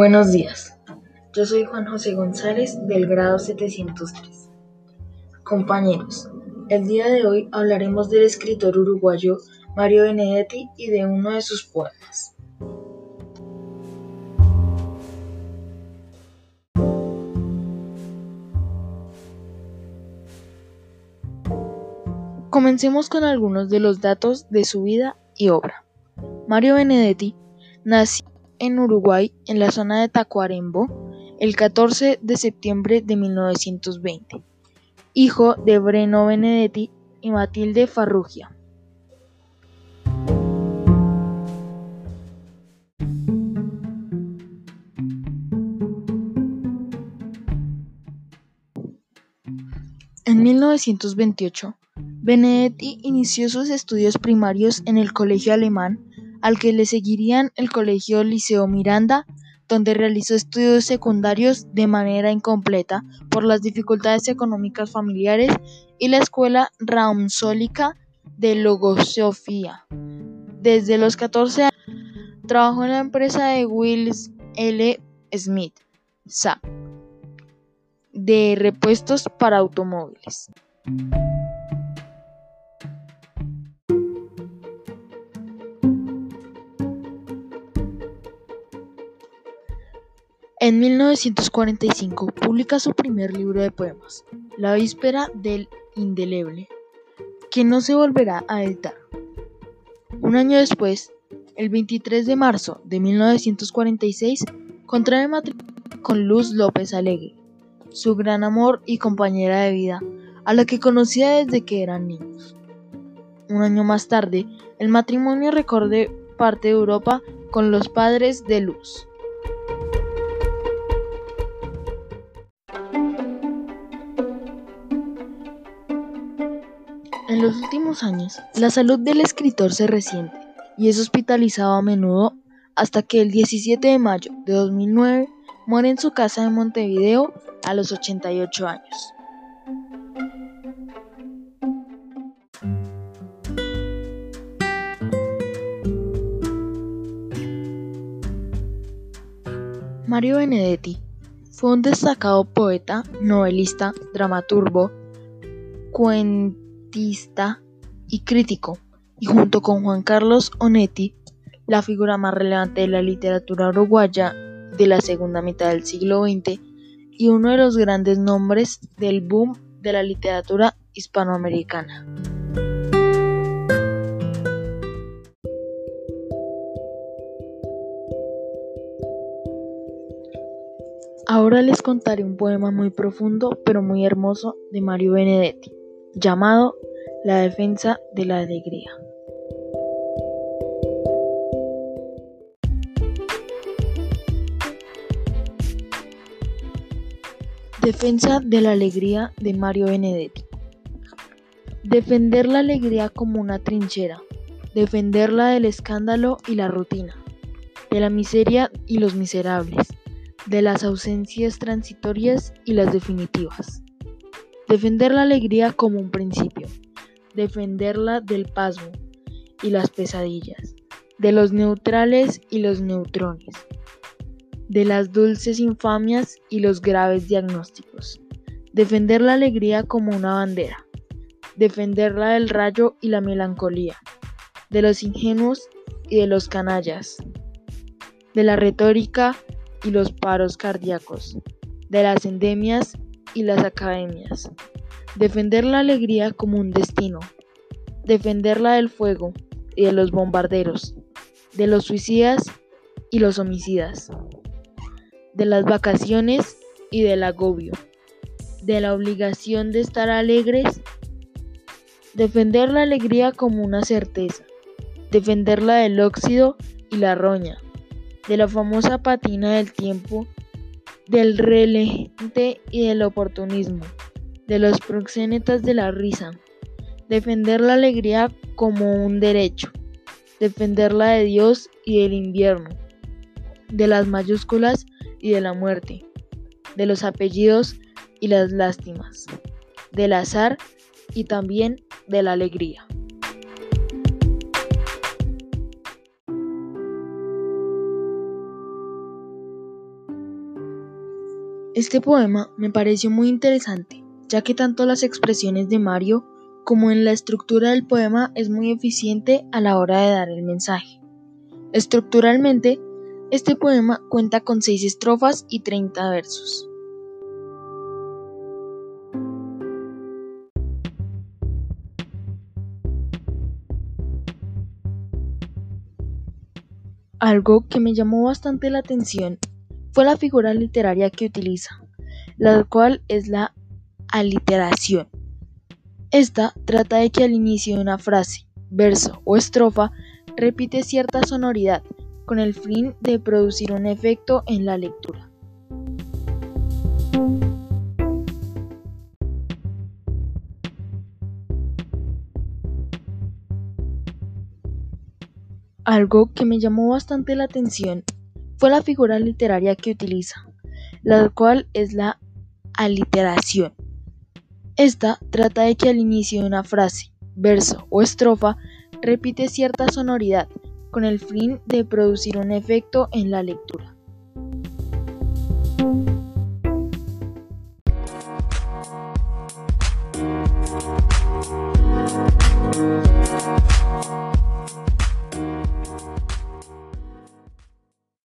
Buenos días, yo soy Juan José González del grado 703. Compañeros, el día de hoy hablaremos del escritor uruguayo Mario Benedetti y de uno de sus poemas. Comencemos con algunos de los datos de su vida y obra. Mario Benedetti nació en Uruguay, en la zona de Tacuarembó, el 14 de septiembre de 1920, hijo de Breno Benedetti y Matilde Farrugia. En 1928, Benedetti inició sus estudios primarios en el colegio alemán, al que le seguirían el colegio Liceo Miranda, donde realizó estudios secundarios de manera incompleta por las dificultades económicas familiares, y la escuela Raumsólica de Logosofía. Desde los 14 años trabajó en la empresa de Wills L. Smith, SAP, de repuestos para automóviles. En 1945 publica su primer libro de poemas, La víspera del indeleble, que no se volverá a editar. Un año después, el 23 de marzo de 1946, contrae matrimonio con Luz López Alegre, su gran amor y compañera de vida, a la que conocía desde que eran niños. Un año más tarde, el matrimonio recorre parte de Europa con los padres de Luz. En los últimos años, la salud del escritor se resiente y es hospitalizado a menudo hasta que el 17 de mayo de 2009 muere en su casa de Montevideo a los 88 años. Mario Benedetti fue un destacado poeta, novelista, dramaturgo, cuentista, y crítico, y junto con Juan Carlos Onetti, la figura más relevante de la literatura uruguaya de la segunda mitad del siglo XX y uno de los grandes nombres del boom de la literatura hispanoamericana. Ahora les contaré un poema muy profundo pero muy hermoso de Mario Benedetti llamado La defensa de la alegría. Defensa de la alegría de Mario Benedetti. Defender la alegría como una trinchera, defenderla del escándalo y la rutina, de la miseria y los miserables, de las ausencias transitorias y las definitivas. Defender la alegría como un principio. Defenderla del pasmo y las pesadillas. De los neutrales y los neutrones. De las dulces infamias y los graves diagnósticos. Defender la alegría como una bandera. Defenderla del rayo y la melancolía. De los ingenuos y de los canallas. De la retórica y los paros cardíacos. De las endemias y las academias. Defender la alegría como un destino. Defenderla del fuego y de los bombarderos, de los suicidas y los homicidas, de las vacaciones y del agobio, de la obligación de estar alegres. Defender la alegría como una certeza. Defenderla del óxido y la roña, de la famosa patina del tiempo del relente y del oportunismo, de los proxenetas de la risa, defender la alegría como un derecho, defenderla de Dios y del invierno, de las mayúsculas y de la muerte, de los apellidos y las lástimas, del azar y también de la alegría. Este poema me pareció muy interesante, ya que tanto las expresiones de Mario como en la estructura del poema es muy eficiente a la hora de dar el mensaje. Estructuralmente, este poema cuenta con seis estrofas y 30 versos. Algo que me llamó bastante la atención fue la figura literaria que utiliza, la cual es la aliteración. Esta trata de que al inicio de una frase, verso o estrofa repite cierta sonoridad con el fin de producir un efecto en la lectura. Algo que me llamó bastante la atención fue la figura literaria que utiliza, la cual es la aliteración. Esta trata de que al inicio de una frase, verso o estrofa repite cierta sonoridad con el fin de producir un efecto en la lectura.